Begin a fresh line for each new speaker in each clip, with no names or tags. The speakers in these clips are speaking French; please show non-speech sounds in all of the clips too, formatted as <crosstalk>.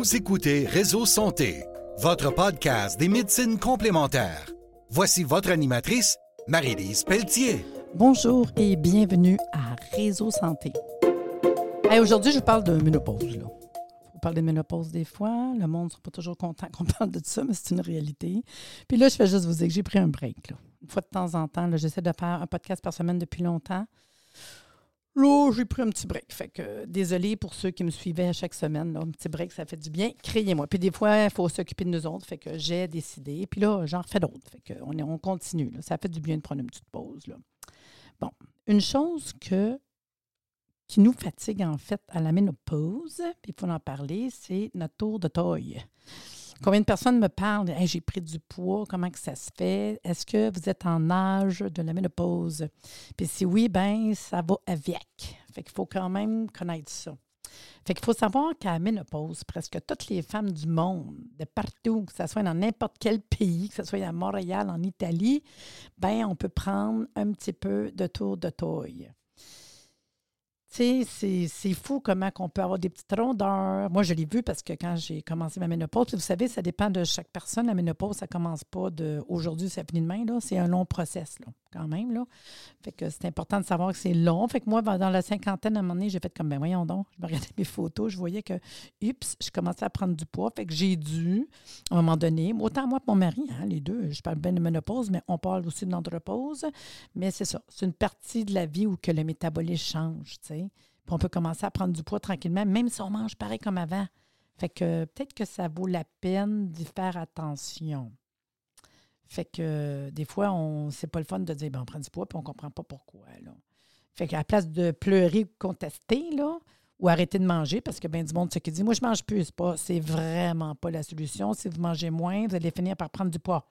Vous écoutez Réseau Santé, votre podcast des médecines complémentaires. Voici votre animatrice, Marie-Lise Pelletier.
Bonjour et bienvenue à Réseau Santé. Aujourd'hui, je vous parle de ménopause. Là. Faut parler de ménopause des fois. Le monde ne sera pas toujours content qu'on <laughs> parle de ça, mais c'est une réalité. Puis là, je fais juste vous dire que j'ai pris un break. Une fois de temps en temps, j'essaie de faire un podcast par semaine depuis longtemps. Là, j'ai pris un petit break. Fait que désolé pour ceux qui me suivaient à chaque semaine. Un petit break, ça fait du bien. Créez-moi. Puis des fois, il faut s'occuper de nous autres. Fait que j'ai décidé. Puis là, j'en refais d'autres. Fait que on, on continue. Ça fait du bien de prendre une petite pause. Bon. Une chose que, qui nous fatigue en fait à la ménopause, puis il faut en parler, c'est notre tour de taille. Combien de personnes me parlent? J'ai pris du poids, comment ça se fait? Est-ce que vous êtes en âge de la ménopause? Puis si oui, ben ça va avec. Fait qu'il faut quand même connaître ça. Fait qu'il faut savoir qu'à la ménopause, presque toutes les femmes du monde, de partout, que ce soit dans n'importe quel pays, que ce soit à Montréal, en Italie, ben on peut prendre un petit peu de tour de taille. Tu sais, c'est fou comment on peut avoir des petites rondeurs. Moi, je l'ai vu parce que quand j'ai commencé ma ménopause, vous savez, ça dépend de chaque personne. La ménopause, ça commence pas de aujourd'hui, ça finit demain. C'est un long process, là, quand même. Là. Fait que c'est important de savoir que c'est long. Fait que moi, dans la cinquantaine, à un moment donné, j'ai fait comme, ben voyons donc, je me regardais <laughs> mes photos, je voyais que, oups, je commençais à prendre du poids. Fait que j'ai dû, à un moment donné, autant moi que mon mari, hein, les deux, je parle bien de ménopause, mais on parle aussi d'andropause. Mais c'est ça, c'est une partie de la vie où que le métabolisme change, tu sais on peut commencer à prendre du poids tranquillement, même si on mange pareil comme avant. Fait que peut-être que ça vaut la peine d'y faire attention. Fait que des fois, on c'est pas le fun de dire ben, on prend du poids puis on comprend pas pourquoi. Là. Fait qu'à la place de pleurer ou contester, là, ou arrêter de manger, parce que bien du monde, ce qui dit Moi, je mange plus, c'est vraiment pas la solution. Si vous mangez moins, vous allez finir par prendre du poids.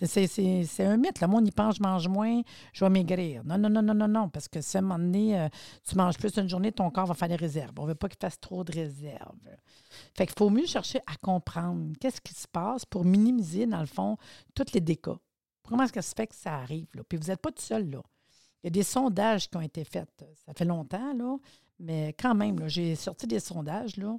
C'est un mythe. Le monde y pense, je mange moins, je vais maigrir. Non, non, non, non, non, non. Parce que si à un moment donné, euh, tu manges plus une journée, ton corps va faire des réserves. On ne veut pas qu'il fasse trop de réserves. Fait qu'il faut mieux chercher à comprendre qu'est-ce qui se passe pour minimiser, dans le fond, tous les dégâts. Comment est-ce que ça se fait que ça arrive? Là? Puis vous n'êtes pas tout seul, là. Il y a des sondages qui ont été faits. Ça fait longtemps, là. Mais quand même, j'ai sorti des sondages, là.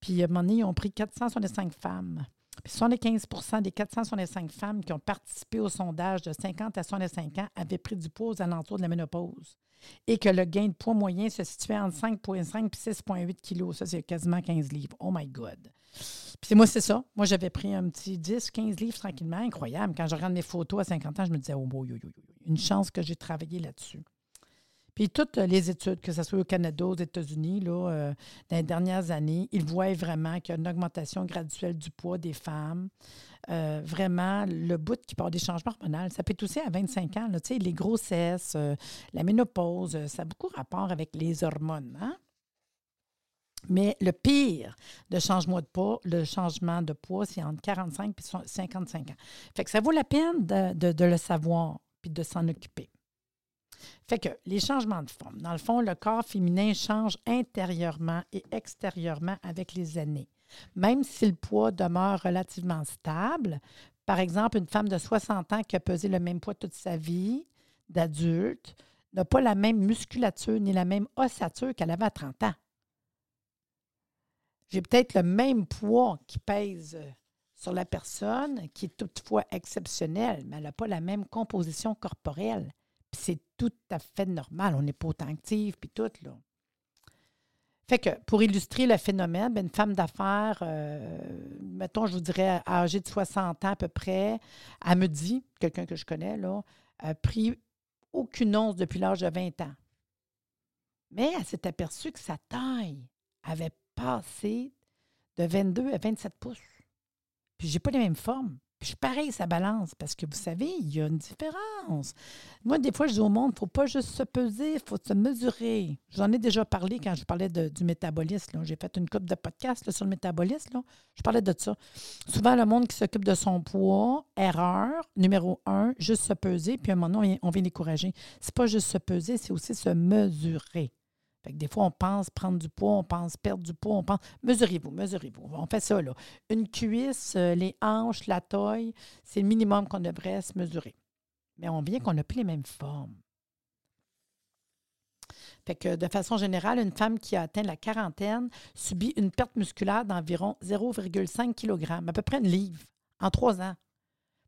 Puis à un moment donné, ils ont pris 465 femmes. Puis 75% des 465 femmes qui ont participé au sondage de 50 à 65 ans avaient pris du poids aux alentours de la ménopause et que le gain de poids moyen se situait entre 5,5 et 6,8 kilos. Ça, c'est quasiment 15 livres. Oh my God! Puis moi, c'est ça. Moi, j'avais pris un petit 10, 15 livres tranquillement. Incroyable. Quand je regarde mes photos à 50 ans, je me disais, oh, boy, une chance que j'ai travaillé là-dessus. Puis toutes les études, que ce soit au Canada, aux États-Unis, là, euh, dans les dernières années, ils voient vraiment qu'il y a une augmentation graduelle du poids des femmes. Euh, vraiment, le bout qui part des changements hormonaux, ça peut être aussi à 25 ans. Les grossesses, euh, la ménopause, ça a beaucoup rapport avec les hormones. Hein? Mais le pire de changement de poids, le changement de poids, c'est entre 45 et 55 ans. Fait que ça vaut la peine de, de le savoir puis de s'en occuper. Fait que les changements de forme, dans le fond, le corps féminin change intérieurement et extérieurement avec les années. Même si le poids demeure relativement stable, par exemple, une femme de 60 ans qui a pesé le même poids toute sa vie, d'adulte, n'a pas la même musculature ni la même ossature qu'elle avait à 30 ans. J'ai peut-être le même poids qui pèse sur la personne, qui est toutefois exceptionnel, mais elle n'a pas la même composition corporelle c'est tout à fait normal. On n'est pas autant actif, puis tout, là. Fait que pour illustrer le phénomène, ben, une femme d'affaires, euh, mettons, je vous dirais, âgée de 60 ans à peu près, elle me dit, quelqu'un que je connais, là, a pris aucune once depuis l'âge de 20 ans. Mais elle s'est aperçue que sa taille avait passé de 22 à 27 pouces. Puis j'ai pas les mêmes formes. Puis pareil, ça balance parce que vous savez, il y a une différence. Moi, des fois, je dis au monde, il ne faut pas juste se peser, il faut se mesurer. J'en ai déjà parlé quand je parlais du métabolisme. J'ai fait une coupe de podcast sur le métabolisme. Je parlais de ça. Souvent, le monde qui s'occupe de son poids, erreur, numéro un, juste se peser, puis à un moment donné, on vient décourager. Ce n'est pas juste se peser, c'est aussi se mesurer des fois, on pense prendre du poids, on pense perdre du poids, on pense. Mesurez-vous, mesurez-vous. On fait ça, là. Une cuisse, euh, les hanches, la taille, c'est le minimum qu'on devrait se mesurer. Mais on vient qu'on n'a plus les mêmes formes. Fait que de façon générale, une femme qui a atteint la quarantaine subit une perte musculaire d'environ 0,5 kg, à peu près une livre, en trois ans,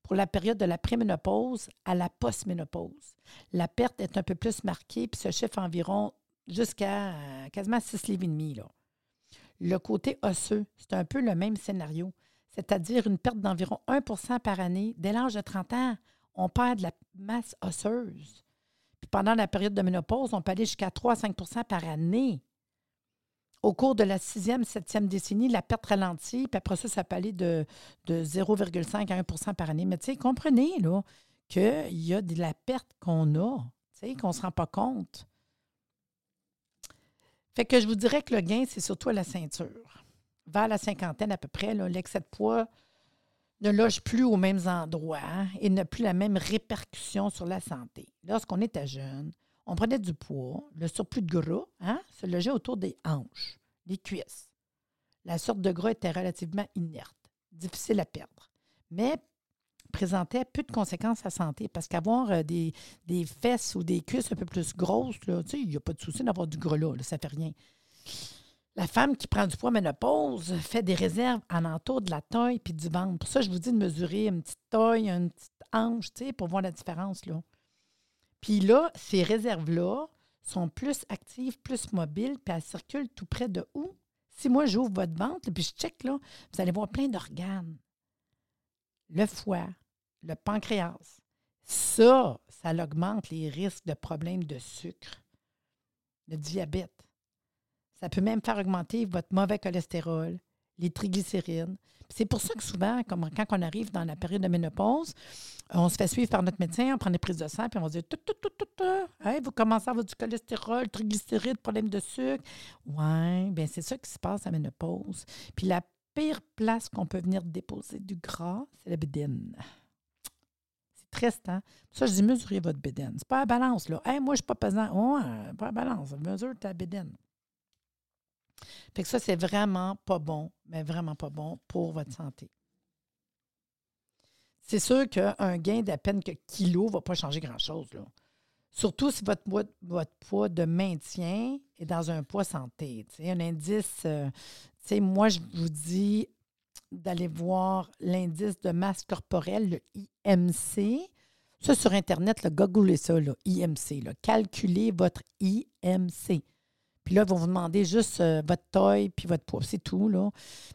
pour la période de la préménopause à la postménopause. La perte est un peu plus marquée, puis ce chiffre environ jusqu'à euh, quasiment 6 livres et demi. Là. Le côté osseux, c'est un peu le même scénario, c'est-à-dire une perte d'environ 1% par année. Dès l'âge de 30 ans, on perd de la masse osseuse. Puis pendant la période de ménopause, on peut aller jusqu'à 3 à 5% par année. Au cours de la sixième, septième décennie, la perte ralentit, puis après ça, ça peut aller de, de 0,5 à 1% par année. Mais tu sais, comprenez là, qu'il y a de la perte qu'on a, tu sais, qu'on ne se rend pas compte. Fait que je vous dirais que le gain, c'est surtout la ceinture. Vers la cinquantaine à peu près, l'excès de poids ne loge plus aux mêmes endroits et n'a plus la même répercussion sur la santé. Lorsqu'on était jeune, on prenait du poids, le surplus de gras hein, se logeait autour des hanches, des cuisses. La sorte de gras était relativement inerte, difficile à perdre, mais présentait peu de conséquences à la santé parce qu'avoir euh, des, fesses ou des cuisses un peu plus grosses, il n'y a pas de souci d'avoir du gras là, ça ne fait rien. La femme qui prend du poids ménopause fait des réserves en entour de la taille puis du ventre. Pour ça, je vous dis de mesurer une petite taille, une petite hanche, pour voir la différence. Là. Puis là, ces réserves-là sont plus actives, plus mobiles, puis elles circulent tout près de où? Si moi, j'ouvre votre ventre, puis je check, là, vous allez voir plein d'organes. Le foie, le pancréas. Ça, ça augmente les risques de problèmes de sucre, de diabète. Ça peut même faire augmenter votre mauvais cholestérol, les triglycérides. C'est pour ça que souvent, quand on arrive dans la période de ménopause, on se fait suivre par notre médecin, on prend des prises de sang, puis on va dire vous commencez à avoir du cholestérol, triglycérides, problème de sucre. Oui, bien, c'est ça qui se passe à ménopause. Puis la pire place qu'on peut venir déposer du gras, c'est la bédine. Triste, hein? ça, je dis mesurez votre bédine. C'est pas à balance, là. Hey, moi, je suis pas pesant. Pas à balance. Mesure ta bédine. Fait que ça, c'est vraiment pas bon, mais vraiment pas bon pour votre santé. C'est sûr qu'un gain d'à peine que kilo ne va pas changer grand-chose. Surtout si votre, votre, poids de maintien est dans un poids santé. un indice, euh, moi, je vous dis d'aller voir l'indice de masse corporelle, le IMC. Ça, sur Internet, le googlez ça, le IMC. Calculez votre IMC. Puis là, ils vont vous demander juste euh, votre taille puis votre poids. C'est tout, là.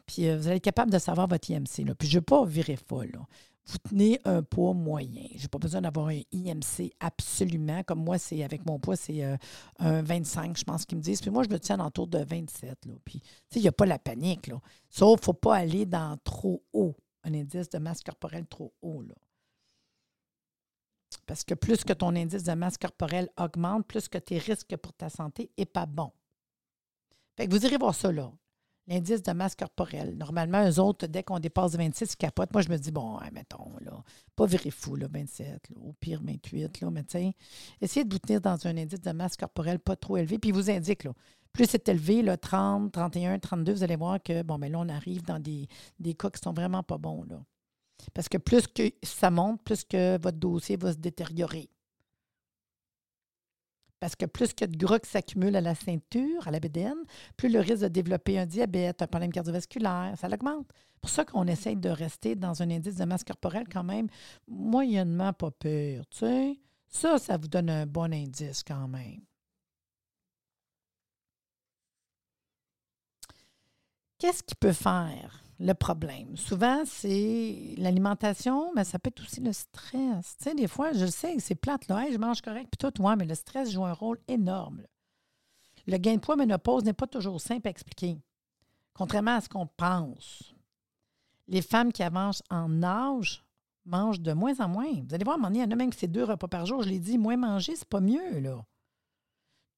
Puis euh, vous allez être capable de savoir votre IMC. Là. Puis je ne veux pas virer folle, là. Vous tenez un poids moyen. Je n'ai pas besoin d'avoir un IMC absolument. Comme moi, c'est avec mon poids, c'est euh, un 25, je pense qu'ils me disent. Puis moi, je me tiens autour de 27. Là. Puis, il n'y a pas la panique. Là. Sauf qu'il ne faut pas aller dans trop haut. Un indice de masse corporelle trop haut. Là. Parce que plus que ton indice de masse corporelle augmente, plus que tes risques pour ta santé n'est pas bon. Fait que vous irez voir ça là. L'indice de masse corporelle. Normalement, eux autres, dès qu'on dépasse 26, ils capotent. Moi, je me dis, bon, mettons, là, pas virer fou, là, 27, au pire 28, là, mais tiens, essayez de vous tenir dans un indice de masse corporelle pas trop élevé. Puis, il vous indique, là, plus c'est élevé, là, 30, 31, 32, vous allez voir que, bon, mais ben là, on arrive dans des, des cas qui sont vraiment pas bons, là. Parce que plus que ça monte, plus que votre dossier va se détériorer. Parce que plus que de gras qui s'accumule à la ceinture, à la bédaine, plus le risque de développer un diabète, un problème cardiovasculaire, ça l'augmente. C'est pour ça qu'on essaye de rester dans un indice de masse corporelle quand même moyennement pas pire. Ça, ça vous donne un bon indice quand même. Qu'est-ce qu'il peut faire? Le problème. Souvent, c'est l'alimentation, mais ça peut être aussi le stress. Tu sais, des fois, je sais que c'est plate, là, je mange correct, puis tout, ouais, mais le stress joue un rôle énorme. Le gain de poids ménopause n'est pas toujours simple à expliquer, contrairement à ce qu'on pense. Les femmes qui avancent en âge mangent de moins en moins. Vous allez voir, à un moment il y en a même qui c'est deux repas par jour. Je l'ai dit, moins manger, c'est pas mieux.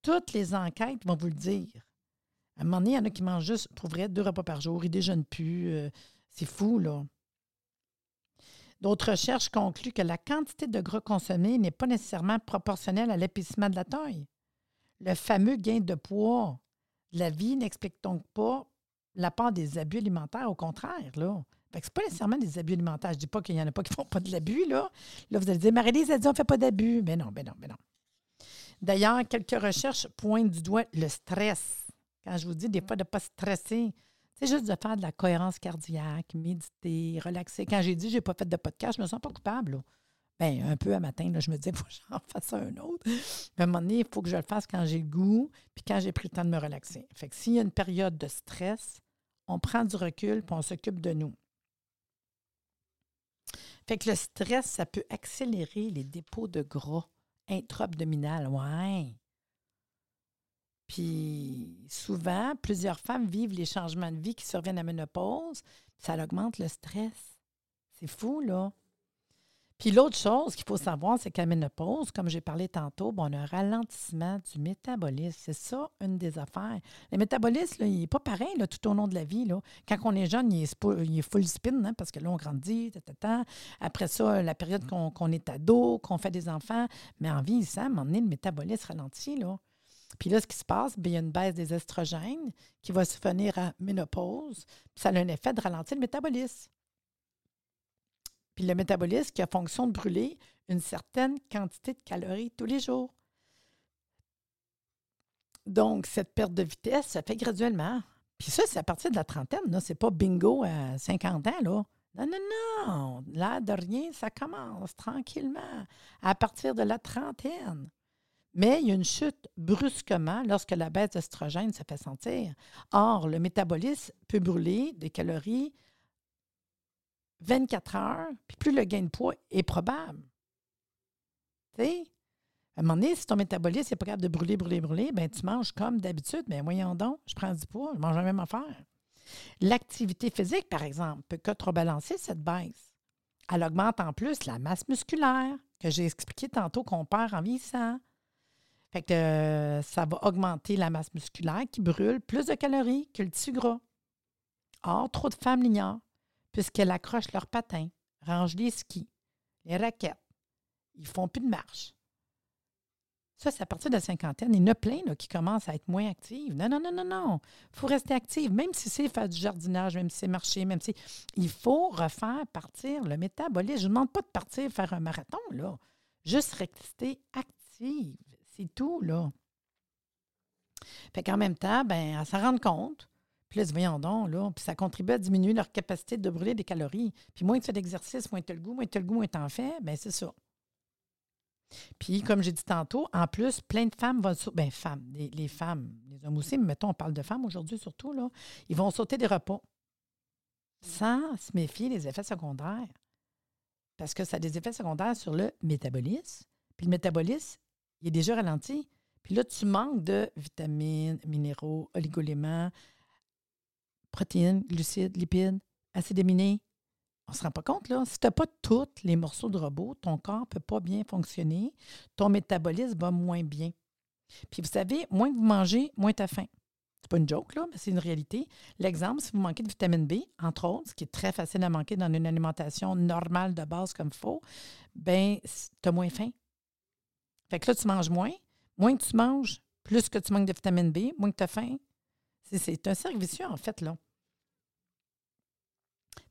Toutes les enquêtes vont vous le dire. À un moment donné, il y en a qui mangent juste, pour vrai, deux repas par jour. Ils ne déjeunent plus. Euh, c'est fou, là. D'autres recherches concluent que la quantité de gras consommé n'est pas nécessairement proportionnelle à l'épaississement de la taille. Le fameux gain de poids de la vie n'explique donc pas la part des abus alimentaires, au contraire, là. Ce n'est pas nécessairement des abus alimentaires. Je ne dis pas qu'il n'y en a pas qui ne font pas de l'abus, là. Là, vous allez dire, Marie-Lise a dit on ne fait pas d'abus. Mais non, mais non, mais non. D'ailleurs, quelques recherches pointent du doigt le stress. Quand je vous dis des fois de ne pas stresser, c'est juste de faire de la cohérence cardiaque, méditer, relaxer. Quand j'ai dit que je n'ai pas fait de podcast, je ne me sens pas coupable. Bien, un peu à matin, là, je me disais, <laughs> faut que j'en fasse un autre. Mais à un moment donné, il faut que je le fasse quand j'ai le goût, puis quand j'ai pris le temps de me relaxer. Fait que s'il y a une période de stress, on prend du recul, puis on s'occupe de nous. Fait que le stress, ça peut accélérer les dépôts de gras intra-abdominal. Ouais. Puis souvent, plusieurs femmes vivent les changements de vie qui surviennent à la ménopause. Ça augmente le stress. C'est fou, là. Puis l'autre chose qu'il faut savoir, c'est qu'à la ménopause, comme j'ai parlé tantôt, on a un ralentissement du métabolisme. C'est ça, une des affaires. Le métabolisme, il n'est pas pareil tout au long de la vie. Là. Quand on est jeune, il est, full spin, hein, parce que là, on grandit. Après ça, la période qu'on est ado, qu'on fait des enfants. Mais en vieillissant, à un moment donné, le métabolisme ralentit. Là. Puis là, ce qui se passe, bien, il y a une baisse des estrogènes qui va se finir à ménopause. Puis ça a un effet de ralentir le métabolisme. Puis le métabolisme qui a fonction de brûler une certaine quantité de calories tous les jours. Donc, cette perte de vitesse se fait graduellement. Puis ça, c'est à partir de la trentaine, Ce C'est pas bingo à 50 ans, là. Non, non, non. Là, de rien, ça commence tranquillement à partir de la trentaine. Mais il y a une chute brusquement lorsque la baisse d'estrogène se fait sentir. Or, le métabolisme peut brûler des calories 24 heures, puis plus le gain de poids est probable. Tu sais? À un moment donné, si ton métabolisme n'est pas capable de brûler, brûler, brûler, bien, tu manges comme d'habitude. Mais voyons donc, je prends du poids, je mange la même affaire. L'activité physique, par exemple, peut contrebalancer cette baisse. Elle augmente en plus la masse musculaire, que j'ai expliqué tantôt qu'on perd en vieillissant. Fait que euh, ça va augmenter la masse musculaire qui brûle plus de calories que le tissu gras. Or, trop de femmes l'ignorent puisqu'elles accrochent leurs patins, rangent les skis, les raquettes. Ils font plus de marche. Ça, c'est à partir de la cinquantaine. Il y en a plein qui commencent à être moins actives. Non, non, non, non, non. Il faut rester active, même si c'est faire du jardinage, même si c'est marcher, même si. Il faut refaire partir le métabolisme. Je ne demande pas de partir faire un marathon, là. Juste rester active. C'est tout, là. Fait qu'en même temps, ben, à s'en rendre compte, puis là, voyons donc, là. Puis ça contribue à diminuer leur capacité de brûler des calories. Puis moins tu fais d'exercice, moins tu as le goût, moins tu as le goût, moins tu en fais, bien, c'est ça. Puis, comme j'ai dit tantôt, en plus, plein de femmes vont sauter. Bien, femmes, les, femmes, les hommes aussi, mais mettons, on parle de femmes aujourd'hui surtout, là. Ils vont sauter des repas sans se méfier des effets secondaires. Parce que ça a des effets secondaires sur le métabolisme. Puis le métabolisme, il est déjà ralenti. Puis là, tu manques de vitamines, minéraux, oligoéléments, protéines, glucides, lipides, acides aminés. On ne se rend pas compte, là. Si tu n'as pas tous les morceaux de robot, ton corps ne peut pas bien fonctionner, ton métabolisme va moins bien. Puis vous savez, moins que vous mangez, moins tu as faim. C'est pas une joke, là, mais c'est une réalité. L'exemple, si vous manquez de vitamine B, entre autres, ce qui est très facile à manquer dans une alimentation normale de base comme il faut, ben tu as moins faim. Fait que là, tu manges moins. Moins que tu manges, plus que tu manques de vitamine B, moins que tu as faim. C'est un cercle vicieux, en fait, là.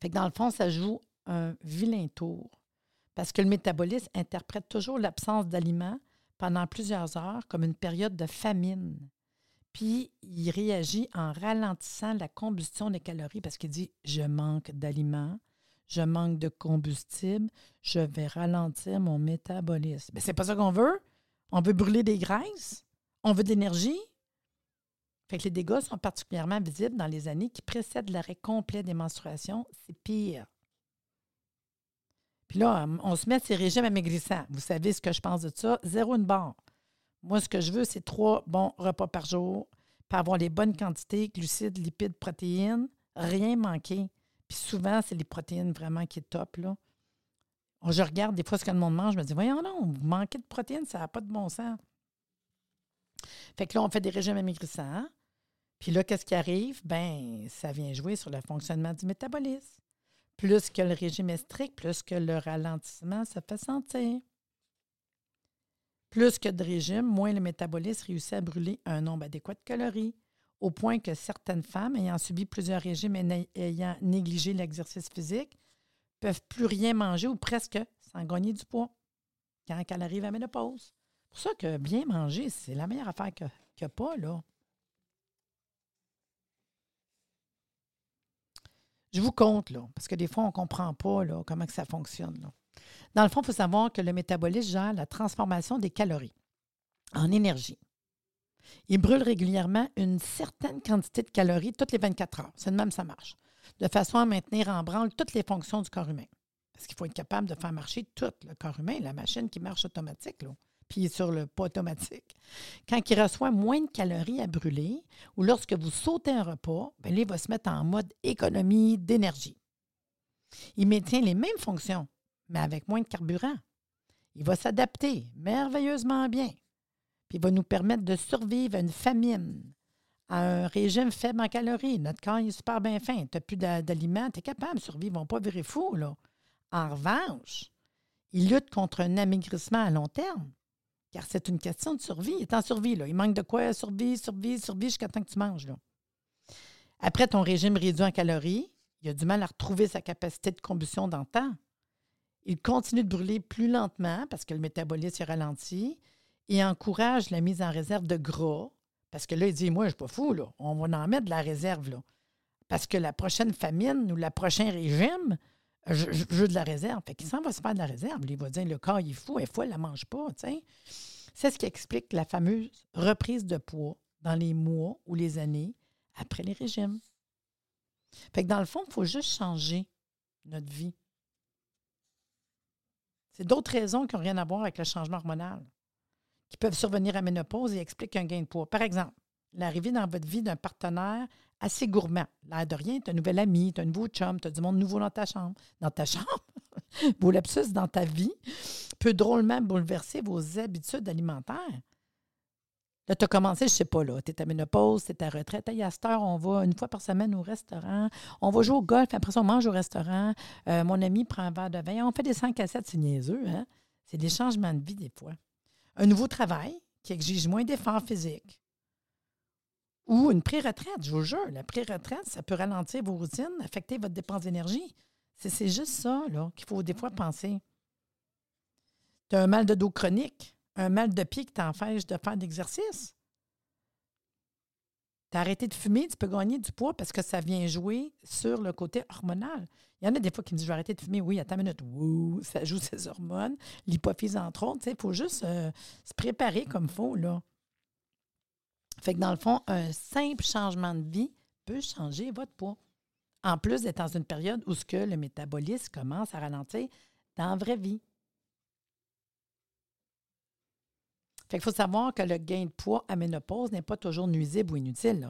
Fait que dans le fond, ça joue un vilain tour. Parce que le métabolisme interprète toujours l'absence d'aliments pendant plusieurs heures comme une période de famine. Puis il réagit en ralentissant la combustion des calories parce qu'il dit Je manque d'aliments, je manque de combustible, je vais ralentir mon métabolisme. Mais c'est pas ça qu'on veut. On veut brûler des graisses, on veut de l'énergie, fait que les dégâts sont particulièrement visibles dans les années qui précèdent l'arrêt complet des menstruations. C'est pire. Puis là, on se met à ces régimes amaigrissants. Vous savez ce que je pense de ça? Zéro une barre. Moi, ce que je veux, c'est trois bons repas par jour, pour avoir les bonnes quantités, glucides, lipides, protéines, rien manquer. Puis souvent, c'est les protéines vraiment qui est top. Là. Je regarde des fois ce que le monde mange, je me dis, voyons non, vous manquez de protéines, ça n'a pas de bon sens. Fait que là, on fait des régimes amaigrissants. Puis là, qu'est-ce qui arrive? Ben, ça vient jouer sur le fonctionnement du métabolisme. Plus que le régime est strict, plus que le ralentissement se fait sentir. Plus que de régime, moins le métabolisme réussit à brûler un nombre adéquat de calories, au point que certaines femmes ayant subi plusieurs régimes et ayant négligé l'exercice physique peuvent plus rien manger ou presque sans gagner du poids quand elles arrivent à ménopause pour ça que bien manger, c'est la meilleure affaire n'y a pas, là. Je vous compte, là, parce que des fois, on ne comprend pas là, comment que ça fonctionne. Dans le fond, il faut savoir que le métabolisme gère la transformation des calories en énergie. Il brûle régulièrement une certaine quantité de calories toutes les 24 heures. C'est de même ça marche. De façon à maintenir en branle toutes les fonctions du corps humain. Parce qu'il faut être capable de faire marcher tout le corps humain, la machine qui marche automatique. Puis sur le pas automatique. Quand il reçoit moins de calories à brûler ou lorsque vous sautez un repas, bien, il va se mettre en mode économie d'énergie. Il maintient les mêmes fonctions, mais avec moins de carburant. Il va s'adapter merveilleusement bien. Puis il va nous permettre de survivre à une famine, à un régime faible en calories. Notre corps est super bien fin. Tu n'as plus d'aliments, tu es capable de survivre. Ils ne vont pas virer fou, là. En revanche, il lutte contre un amaigrissement à long terme car c'est une question de survie. Il est en survie, là. Il manque de quoi? Survie, survie, survie jusqu'à temps que tu manges, là. Après ton régime réduit en calories, il a du mal à retrouver sa capacité de combustion dans le temps. Il continue de brûler plus lentement parce que le métabolisme est ralenti et encourage la mise en réserve de gras parce que là, il dit Moi, je ne suis pas fou, là. on va en mettre de la réserve. Là. Parce que la prochaine famine ou le prochain régime, je, veux de la réserve. Fait qu'il s'en va se faire de la réserve. Il va dire le corps, il est fou, et fois, il ne la mange pas. C'est ce qui explique la fameuse reprise de poids dans les mois ou les années après les régimes. Fait que dans le fond, il faut juste changer notre vie. C'est d'autres raisons qui n'ont rien à voir avec le changement hormonal, qui peuvent survenir à ménopause et expliquent un gain de poids. Par exemple, l'arrivée dans votre vie d'un partenaire assez gourmand. L'air de rien, tu as un nouvel ami, tu as un nouveau chum, tu as du monde nouveau dans ta chambre. Dans ta <laughs> chambre, beau lapsus dans ta vie, peut drôlement bouleverser vos habitudes alimentaires. Là, tu as commencé, je sais pas, là, tu es à ménopause, tu es à retraite. à cette heure, on va une fois par semaine au restaurant. On va jouer au golf, après ça, on mange au restaurant. Euh, mon ami prend un verre de vin. On fait des 5 à 7, c'est niaiseux. Hein? C'est des changements de vie, des fois. Un nouveau travail qui exige moins d'efforts physiques. Ou une pré-retraite, je vous jure. La pré-retraite, ça peut ralentir vos routines, affecter votre dépense d'énergie. C'est juste ça qu'il faut des fois penser. Tu as un mal de dos chronique, un mal de pied qui t'empêche de faire d'exercice. Arrêté de fumer, tu peux gagner du poids parce que ça vient jouer sur le côté hormonal. Il y en a des fois qui me disent Je vais arrêter de fumer. Oui, attends une minute. Ouh, ça joue <laughs> ses hormones, l'hypophyse entre autres. Il faut juste euh, se préparer comme il faut. Là. Fait que dans le fond, un simple changement de vie peut changer votre poids. En plus d'être dans une période où ce que le métabolisme commence à ralentir dans la vraie vie. Qu'il faut savoir que le gain de poids à ménopause n'est pas toujours nuisible ou inutile.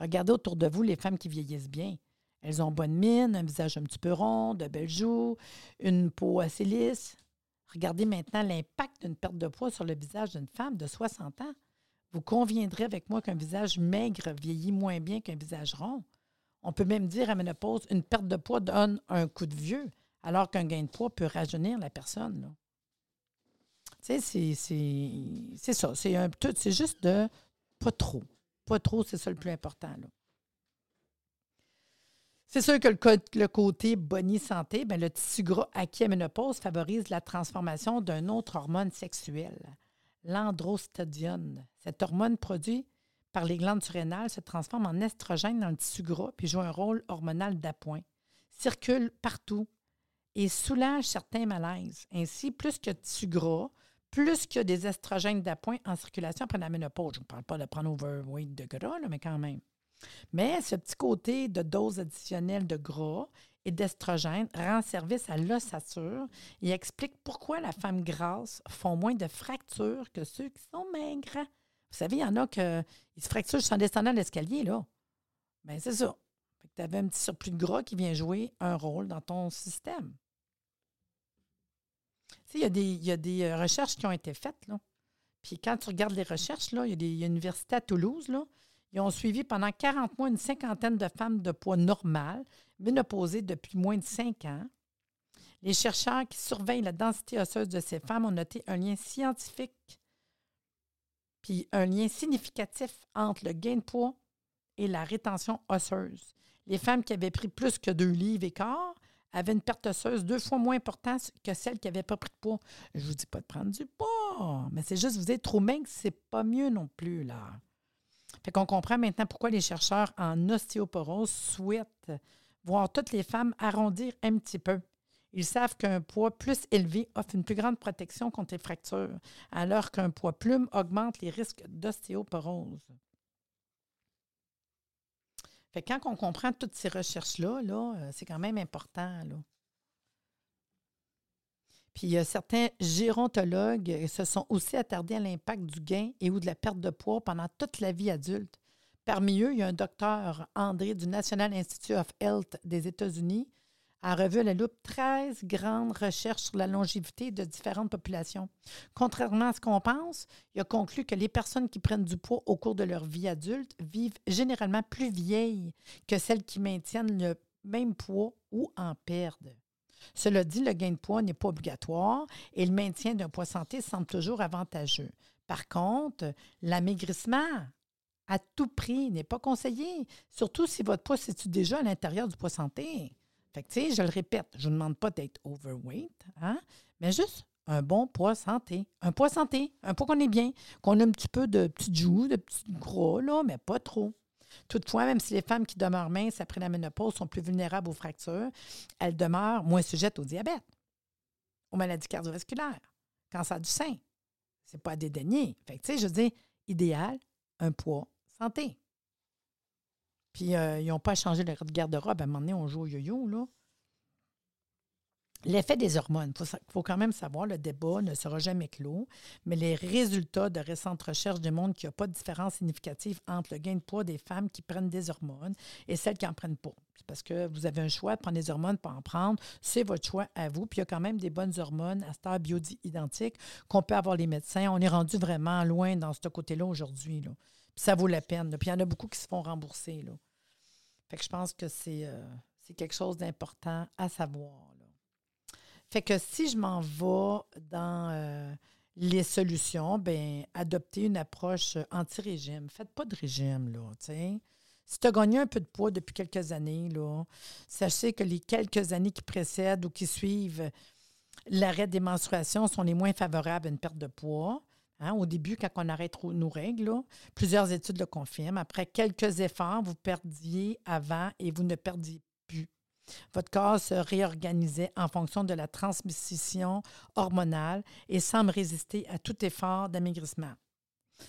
Regardez autour de vous les femmes qui vieillissent bien. Elles ont bonne mine, un visage un petit peu rond, de belles joues, une peau assez lisse. Regardez maintenant l'impact d'une perte de poids sur le visage d'une femme de 60 ans. Vous conviendrez avec moi qu'un visage maigre vieillit moins bien qu'un visage rond. On peut même dire à ménopause, une perte de poids donne un coup de vieux, alors qu'un gain de poids peut rajeunir la personne. Sais, c'est ça. C'est juste de pas trop. Pas trop, c'est ça le plus important. C'est sûr que le, côté bonnie santé, bien, le tissu gras acquis à ménopause favorise la transformation d'un autre hormone sexuelle, l'androstadione. Cette hormone produite par les glandes surrénales se transforme en estrogène dans le tissu gras puis joue un rôle hormonal d'appoint. Circule partout et soulage certains malaises. Ainsi, plus que tissu gras, plus qu'il y a des estrogènes d'appoint en circulation après la ménopause. Je ne parle pas de prendre overweight de gras, mais quand même. Mais ce petit côté de dose additionnelle de gras et d'estrogène rend service à l'ossature et explique pourquoi la femme grasse font moins de fractures que ceux qui sont maigres. Vous savez, il y en a qui se fracturent en descendant l'escalier, là. Bien, c'est ça. tu avais un petit surplus de gras qui vient jouer un rôle dans ton système. Tu sais, il y, a des, euh, recherches qui ont été faites, là. Puis quand tu regardes les recherches, là, il y a, des, une université à Toulouse, là, ils ont suivi pendant 40 mois une cinquantaine de femmes de poids normal, ménopausées depuis moins de 5 ans. Les chercheurs qui surveillent la densité osseuse de ces femmes ont noté un lien scientifique puis un lien significatif entre le gain de poids et la rétention osseuse. Les femmes qui avaient pris plus que deux livres et quart avaient une perte osseuse deux fois moins importante que celles qui n'avaient pas pris de poids. Je ne vous dis pas de prendre du poids. Mais c'est juste, vous êtes trop mince, c'est pas mieux non plus, là. Fait qu'on comprend maintenant pourquoi les chercheurs en ostéoporose souhaitent voir toutes les femmes arrondir un petit peu. Ils savent qu'un poids plus élevé offre une plus grande protection contre les fractures, alors qu'un poids plume augmente les risques d'ostéoporose. Fait quand on comprend toutes ces recherches-là, là, euh, c'est quand même important. Là. Puis certains gérontologues se sont aussi attardés à l'impact du gain et ou de la perte de poids pendant toute la vie adulte. Parmi eux, il y a un docteur André du National Institute of Health des États-Unis a revu à la loupe 13 grandes recherches sur la longévité de différentes populations. Contrairement à ce qu'on pense, il a conclu que les personnes qui prennent du poids au cours de leur vie adulte vivent généralement plus vieilles que celles qui maintiennent le même poids ou en perdent. Cela dit, le gain de poids n'est pas obligatoire et le maintien d'un poids santé semble toujours avantageux. Par contre, l'amaigrissement à tout prix n'est pas conseillé, surtout si votre poids se situe déjà à l'intérieur du poids santé. Fait je le répète, je ne demande pas d'être overweight, hein, mais juste un bon poids santé. Un poids santé, un poids qu'on est bien, qu'on a un petit peu de petits joues, de petits gros, là, mais pas trop. Toutefois, même si les femmes qui demeurent minces après la ménopause sont plus vulnérables aux fractures, elles demeurent moins sujettes au diabète, aux maladies cardiovasculaires, cancer du sein. C'est pas à dédaigner. Fait que, tu sais, je dis, idéal, un poids santé. Puis, euh, ils n'ont pas changé leur garde-robe. À un moment donné, on joue au yo-yo, là. L'effet des hormones, il faut, quand même savoir, le débat ne sera jamais clos, mais les résultats de récentes recherches démontrent qu'il n'y a pas de différence significative entre le gain de poids des femmes qui prennent des hormones et celles qui n'en prennent pas. C'est parce que vous avez un choix de prendre des hormones, pas en prendre. C'est votre choix à vous. Puis il y a quand même des bonnes hormones à stade bio-identique qu'on peut avoir les médecins. On est rendu vraiment loin dans ce côté-là aujourd'hui. Puis ça vaut la peine. Puis il y en a beaucoup qui se font rembourser. Là. Fait que je pense que c'est euh, quelque chose d'important à savoir. Fait que si je m'en vais dans euh, les solutions, ben adopter une approche anti-régime. Faites pas de régime, là, Si tu as gagné un peu de poids depuis quelques années, là, sachez que les quelques années qui précèdent ou qui suivent l'arrêt des menstruations sont les moins favorables à une perte de poids. Hein, au début, quand on arrête nos règles, plusieurs études le confirment. Après quelques efforts, vous perdiez avant et vous ne perdiez plus. Votre corps se réorganisait en fonction de la transmission hormonale et semble résister à tout effort d'amaigrissement.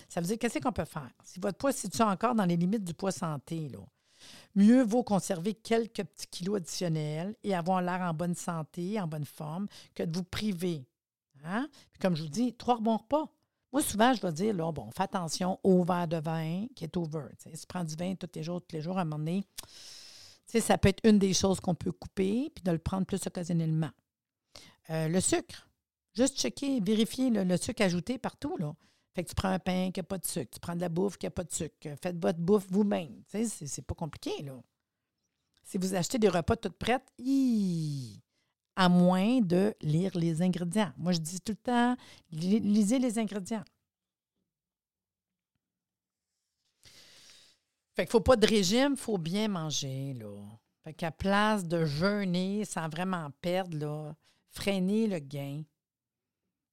Ça veut dire qu'est-ce qu'on peut faire? Si votre poids se situe encore dans les limites du poids santé, mieux vaut conserver quelques petits kilos additionnels et avoir l'air en bonne santé, en bonne forme, que de vous priver. Hein? comme je vous dis, trois bons repas. Moi, souvent, je vais dire, là, bon, fais attention au verre de vin qui est over. Si tu prends du vin tous les jours, tous les jours, à un moment donné, ça peut être une des choses qu'on peut couper puis de le prendre plus occasionnellement. Euh, le sucre, juste checker, vérifier le, sucre ajouté partout. Là. Fait que tu prends un pain qui n'a pas de sucre, tu prends de la bouffe qui n'a pas de sucre. Faites votre bouffe vous-même. C'est pas compliqué. Là. Si vous achetez des repas toutes prêtes, à moins de lire les ingrédients. Moi, je dis tout le temps, lisez les ingrédients. Fait qu'il faut pas de régime, il faut bien manger, là. Fait qu'à place de jeûner sans vraiment perdre, là, freiner le gain.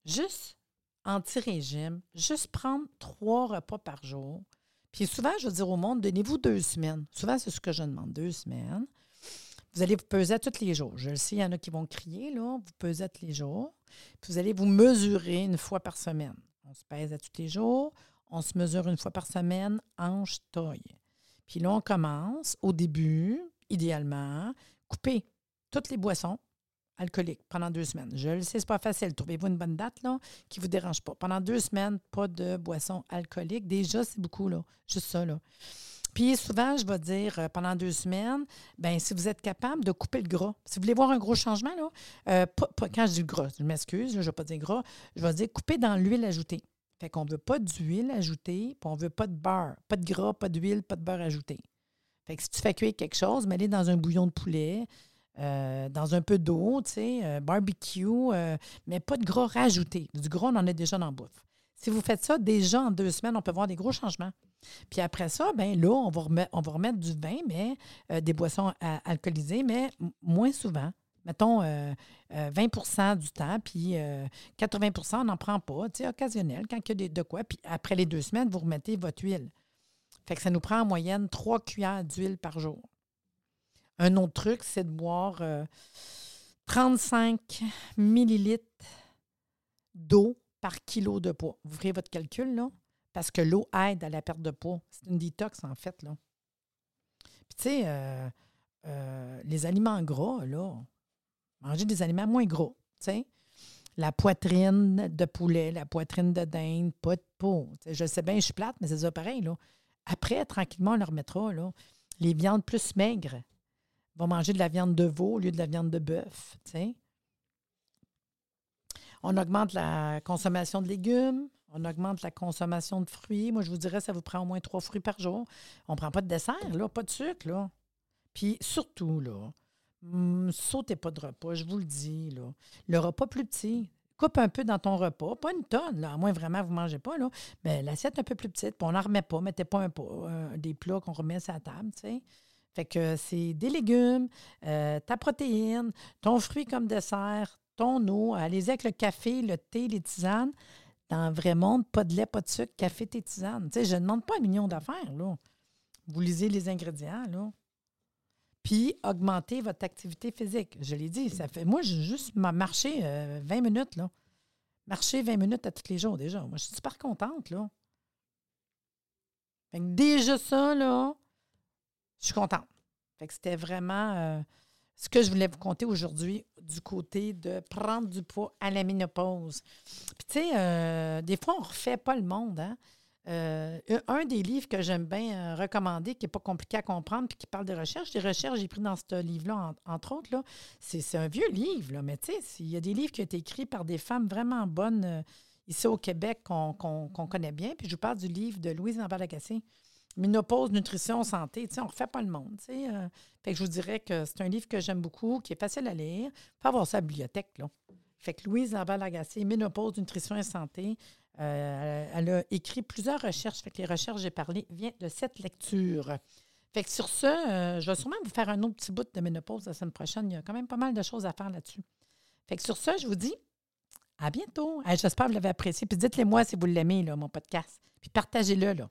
Juste anti-régime, juste prendre trois repas par jour. Puis souvent, je veux dire au monde, donnez-vous deux semaines. Souvent, c'est ce que je demande, deux semaines. Vous allez vous peser tous les jours. Je le sais, il y en a qui vont crier, là. Vous pesez tous les jours. Puis vous allez vous mesurer une fois par semaine. On se pèse à tous les jours. On se mesure une fois par semaine, hanche, taille. Puis là, on commence au début, idéalement, couper toutes les boissons alcooliques pendant deux semaines. Je le sais, c'est pas facile. Trouvez-vous une bonne date qui ne vous dérange pas. Pendant deux semaines, pas de boissons alcooliques. Déjà, c'est beaucoup, là. Juste ça, là. Puis souvent, je vais dire euh, pendant deux semaines, ben si vous êtes capable de couper le gras. Si vous voulez voir un gros changement, là, euh, quand je dis gras, je m'excuse, je ne vais pas dire gras, je vais dire couper dans l'huile ajoutée. Fait qu'on ne veut pas d'huile ajoutée, puis on ne veut pas de beurre. Pas de gras, pas d'huile, pas de beurre ajouté. Fait que si tu fais cuire quelque chose, mets-le dans un bouillon de poulet, euh, dans un peu d'eau, tu sais, barbecue, mais pas de gras rajouté. Du gras, on en a déjà dans la bouffe. Si vous faites ça, déjà en deux semaines, on peut voir des gros changements. Puis après ça, ben là, on va remettre, du vin, mais des boissons alcoolisées, mais moins souvent mettons, 20% du temps, puis 80% on n'en prend pas, tu sais, occasionnel, quand il y a de quoi. Puis après les deux semaines, vous remettez votre huile. Fait que ça nous prend en moyenne trois cuillères d'huile par jour. Un autre truc, c'est de boire 35 millilitres d'eau par kilo de poids. Vous ferez votre calcul, là, parce que l'eau aide à la perte de poids. C'est une détox, en fait, là. Puis, tu sais, euh, euh, les aliments gras, là, manger des aliments moins gras, tu sais. La poitrine de poulet, la poitrine de dinde, pas de peau. je sais bien, je suis plate, mais c'est ça pareil, là. Après, tranquillement, on le remettra, là. Les viandes plus maigres vont manger de la viande de veau au lieu de la viande de bœuf, tu sais. On augmente la consommation de légumes, on augmente la consommation de fruits. Moi, je vous dirais, ça vous prend au moins trois fruits par jour. On ne prend pas de dessert, là, pas de sucre, là. Puis surtout, là, hum, sautez pas de repas, je vous le dis, là. Le repas plus petit, coupe un peu dans ton repas, pas une tonne, à moins vraiment vous ne mangez pas, là, mais l'assiette un peu plus petite, puis on n'en remet pas, mettez pas euh, des plats qu'on remet sur la table, tu sais. Fait que c'est des légumes, euh, ta protéine, ton fruit comme dessert, ton eau, allez-y avec le café, le thé, les tisanes. Dans le vrai monde, pas de lait, pas de sucre, café, thé, tisane. Tu sais, je ne demande pas un million d'affaires, là. Vous lisez les ingrédients, là. Puis, augmenter votre activité physique. Je l'ai dit, ça fait... Moi, j'ai juste marché 20 euh, minutes, là. Marcher 20 minutes à tous les jours, déjà. Moi, je suis super contente, là. Fait que déjà ça, là, je suis contente. Fait que c'était vraiment euh, ce que je voulais vous conter aujourd'hui du côté de prendre du poids à la ménopause. Puis, tu sais, euh, des fois, on ne refait pas le monde. Hein? Euh, un des livres que j'aime bien recommander, qui n'est pas compliqué à comprendre, puis qui parle de recherche, des recherches j'ai pris dans ce livre-là, entre autres, là, c'est, un vieux livre, là, mais tu sais, il y a des livres qui ont été écrits par des femmes vraiment bonnes ici au Québec qu'on, connaît bien. Puis je vous parle du livre de Louise Lagassé. Ménopause, nutrition, santé, on ne refait pas le monde. Euh. fait que je vous dirais que c'est un livre que j'aime beaucoup, qui est facile à lire. Il faut avoir ça à la bibliothèque. Là. Fait que Louise Laval-Agacé, Ménopause, nutrition et santé, euh, elle a écrit plusieurs recherches. Les recherches j'ai parlé viennent de cette lecture. Fait que sur ce, euh, je vais sûrement vous faire un autre petit bout de ménopause la semaine prochaine. Il y a quand même pas mal de choses à faire là-dessus. Fait que sur ce, je vous dis à bientôt. J'espère que vous l'avez apprécié. Puis dites-le moi si vous l'aimez, mon podcast. Puis partagez-le. Là.